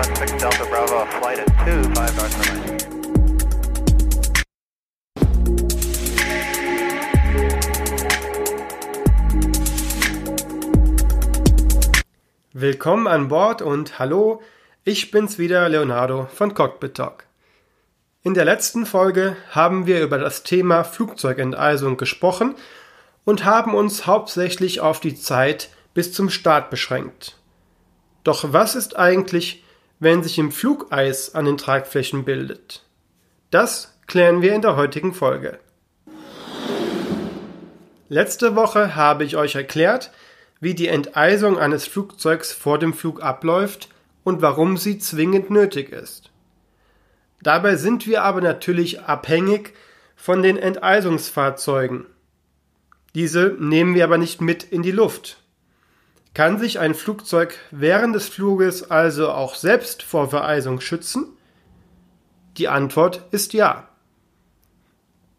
316 Delta Bravo, flight at 25 North runway. Willkommen an Bord und hallo, ich bin's wieder, Leonardo von Cockpit Talk. In der letzten Folge haben wir über das Thema Flugzeugenteisung gesprochen und haben uns hauptsächlich auf die Zeit bis zum Start beschränkt. Doch was ist eigentlich, wenn sich im Flugeis an den Tragflächen bildet? Das klären wir in der heutigen Folge. Letzte Woche habe ich euch erklärt, wie die Enteisung eines Flugzeugs vor dem Flug abläuft und warum sie zwingend nötig ist. Dabei sind wir aber natürlich abhängig von den Enteisungsfahrzeugen. Diese nehmen wir aber nicht mit in die Luft. Kann sich ein Flugzeug während des Fluges also auch selbst vor Vereisung schützen? Die Antwort ist ja.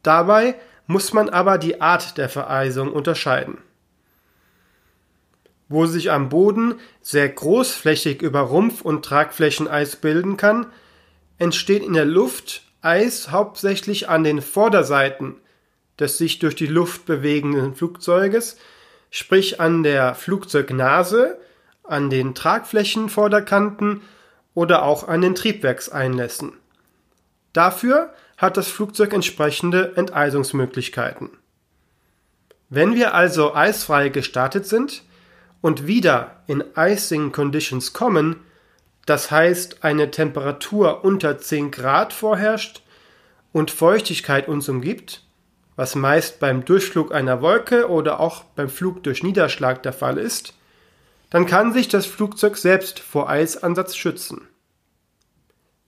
Dabei muss man aber die Art der Vereisung unterscheiden. Wo sich am Boden sehr großflächig über Rumpf und Tragflächen Eis bilden kann, entsteht in der Luft Eis hauptsächlich an den Vorderseiten des sich durch die Luft bewegenden Flugzeuges, sprich an der Flugzeugnase, an den Tragflächenvorderkanten oder auch an den Triebwerkseinlässen. Dafür hat das Flugzeug entsprechende Enteisungsmöglichkeiten. Wenn wir also eisfrei gestartet sind und wieder in Icing Conditions kommen, das heißt eine Temperatur unter 10 Grad vorherrscht und Feuchtigkeit uns umgibt, was meist beim Durchflug einer Wolke oder auch beim Flug durch Niederschlag der Fall ist, dann kann sich das Flugzeug selbst vor Eisansatz schützen.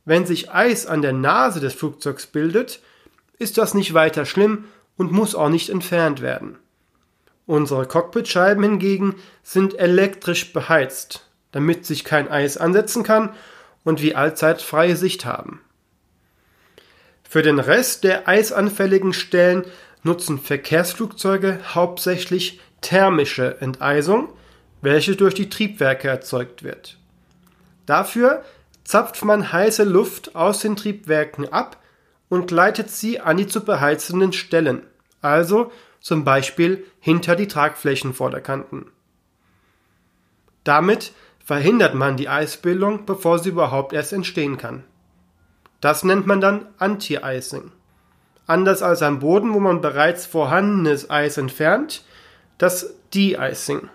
Wenn sich Eis an der Nase des Flugzeugs bildet, ist das nicht weiter schlimm und muss auch nicht entfernt werden. Unsere Cockpitscheiben hingegen sind elektrisch beheizt, damit sich kein Eis ansetzen kann und wir allzeit freie Sicht haben. Für den Rest der eisanfälligen Stellen nutzen Verkehrsflugzeuge hauptsächlich thermische Enteisung, welche durch die Triebwerke erzeugt wird. Dafür zapft man heiße Luft aus den Triebwerken ab und leitet sie an die zu beheizenden Stellen, also zum Beispiel hinter die Tragflächenvorderkanten. Damit verhindert man die Eisbildung, bevor sie überhaupt erst entstehen kann. Das nennt man dann Anti-Icing. Anders als am Boden, wo man bereits vorhandenes Eis entfernt, das De-Icing.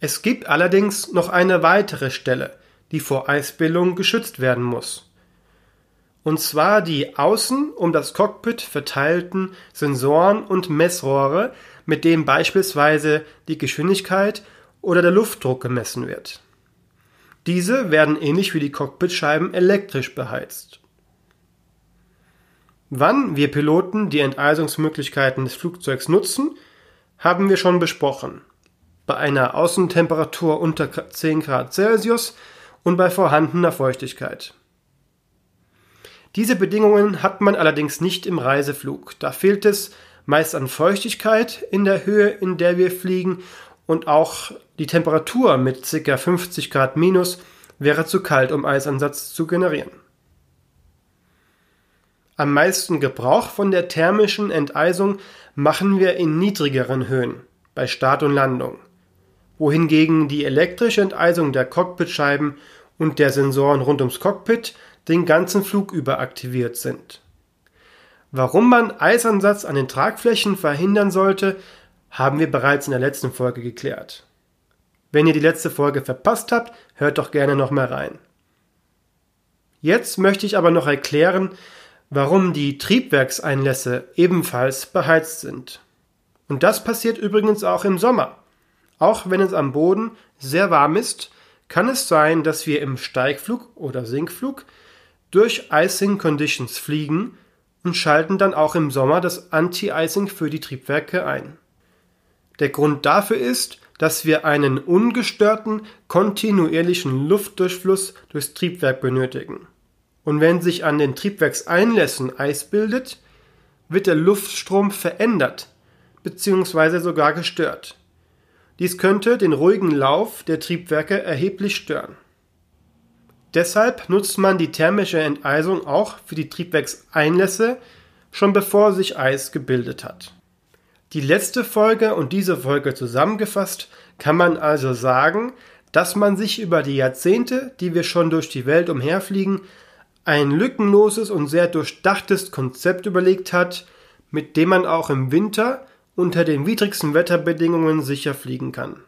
Es gibt allerdings noch eine weitere Stelle, die vor Eisbildung geschützt werden muss. Und zwar die außen um das Cockpit verteilten Sensoren und Messrohre, mit denen beispielsweise die Geschwindigkeit oder der Luftdruck gemessen wird. Diese werden ähnlich wie die Cockpitscheiben elektrisch beheizt. Wann wir Piloten die Enteisungsmöglichkeiten des Flugzeugs nutzen, haben wir schon besprochen. Bei einer Außentemperatur unter 10 Grad Celsius und bei vorhandener Feuchtigkeit. Diese Bedingungen hat man allerdings nicht im Reiseflug. Da fehlt es meist an Feuchtigkeit in der Höhe, in der wir fliegen und auch die Temperatur mit ca. 50 Grad minus wäre zu kalt, um Eisansatz zu generieren. Am meisten Gebrauch von der thermischen Enteisung machen wir in niedrigeren Höhen, bei Start und Landung, wohingegen die elektrische Enteisung der Cockpitscheiben und der Sensoren rund ums Cockpit den ganzen Flug über aktiviert sind. Warum man Eisansatz an den Tragflächen verhindern sollte, haben wir bereits in der letzten Folge geklärt. Wenn ihr die letzte Folge verpasst habt, hört doch gerne noch mal rein. Jetzt möchte ich aber noch erklären, warum die Triebwerkseinlässe ebenfalls beheizt sind. Und das passiert übrigens auch im Sommer. Auch wenn es am Boden sehr warm ist, kann es sein, dass wir im Steigflug oder Sinkflug durch Icing Conditions fliegen und schalten dann auch im Sommer das Anti-Icing für die Triebwerke ein. Der Grund dafür ist, dass wir einen ungestörten, kontinuierlichen Luftdurchfluss durchs Triebwerk benötigen. Und wenn sich an den Triebwerkseinlässen Eis bildet, wird der Luftstrom verändert bzw. sogar gestört. Dies könnte den ruhigen Lauf der Triebwerke erheblich stören. Deshalb nutzt man die thermische Enteisung auch für die Triebwerkseinlässe, schon bevor sich Eis gebildet hat. Die letzte Folge und diese Folge zusammengefasst kann man also sagen, dass man sich über die Jahrzehnte, die wir schon durch die Welt umherfliegen, ein lückenloses und sehr durchdachtes Konzept überlegt hat, mit dem man auch im Winter unter den widrigsten Wetterbedingungen sicher fliegen kann.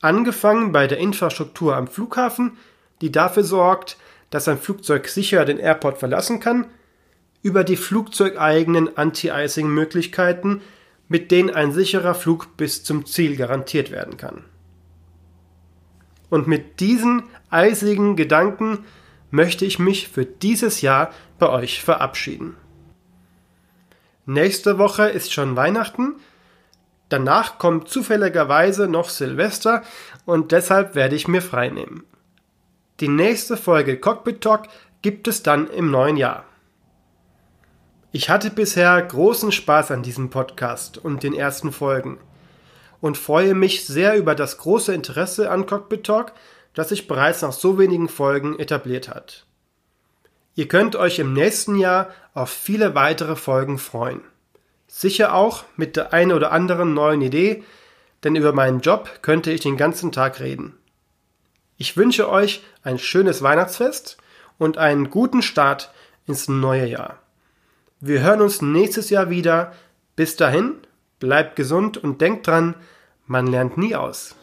Angefangen bei der Infrastruktur am Flughafen, die dafür sorgt, dass ein Flugzeug sicher den Airport verlassen kann, über die flugzeugeigenen Anti-Icing-Möglichkeiten, mit denen ein sicherer Flug bis zum Ziel garantiert werden kann. Und mit diesen eisigen Gedanken möchte ich mich für dieses Jahr bei euch verabschieden. Nächste Woche ist schon Weihnachten, danach kommt zufälligerweise noch Silvester und deshalb werde ich mir freinehmen. Die nächste Folge Cockpit Talk gibt es dann im neuen Jahr. Ich hatte bisher großen Spaß an diesem Podcast und den ersten Folgen und freue mich sehr über das große Interesse an Cockpit Talk, das sich bereits nach so wenigen Folgen etabliert hat. Ihr könnt euch im nächsten Jahr auf viele weitere Folgen freuen. Sicher auch mit der einen oder anderen neuen Idee, denn über meinen Job könnte ich den ganzen Tag reden. Ich wünsche euch ein schönes Weihnachtsfest und einen guten Start ins neue Jahr. Wir hören uns nächstes Jahr wieder. Bis dahin, bleibt gesund und denkt dran, man lernt nie aus.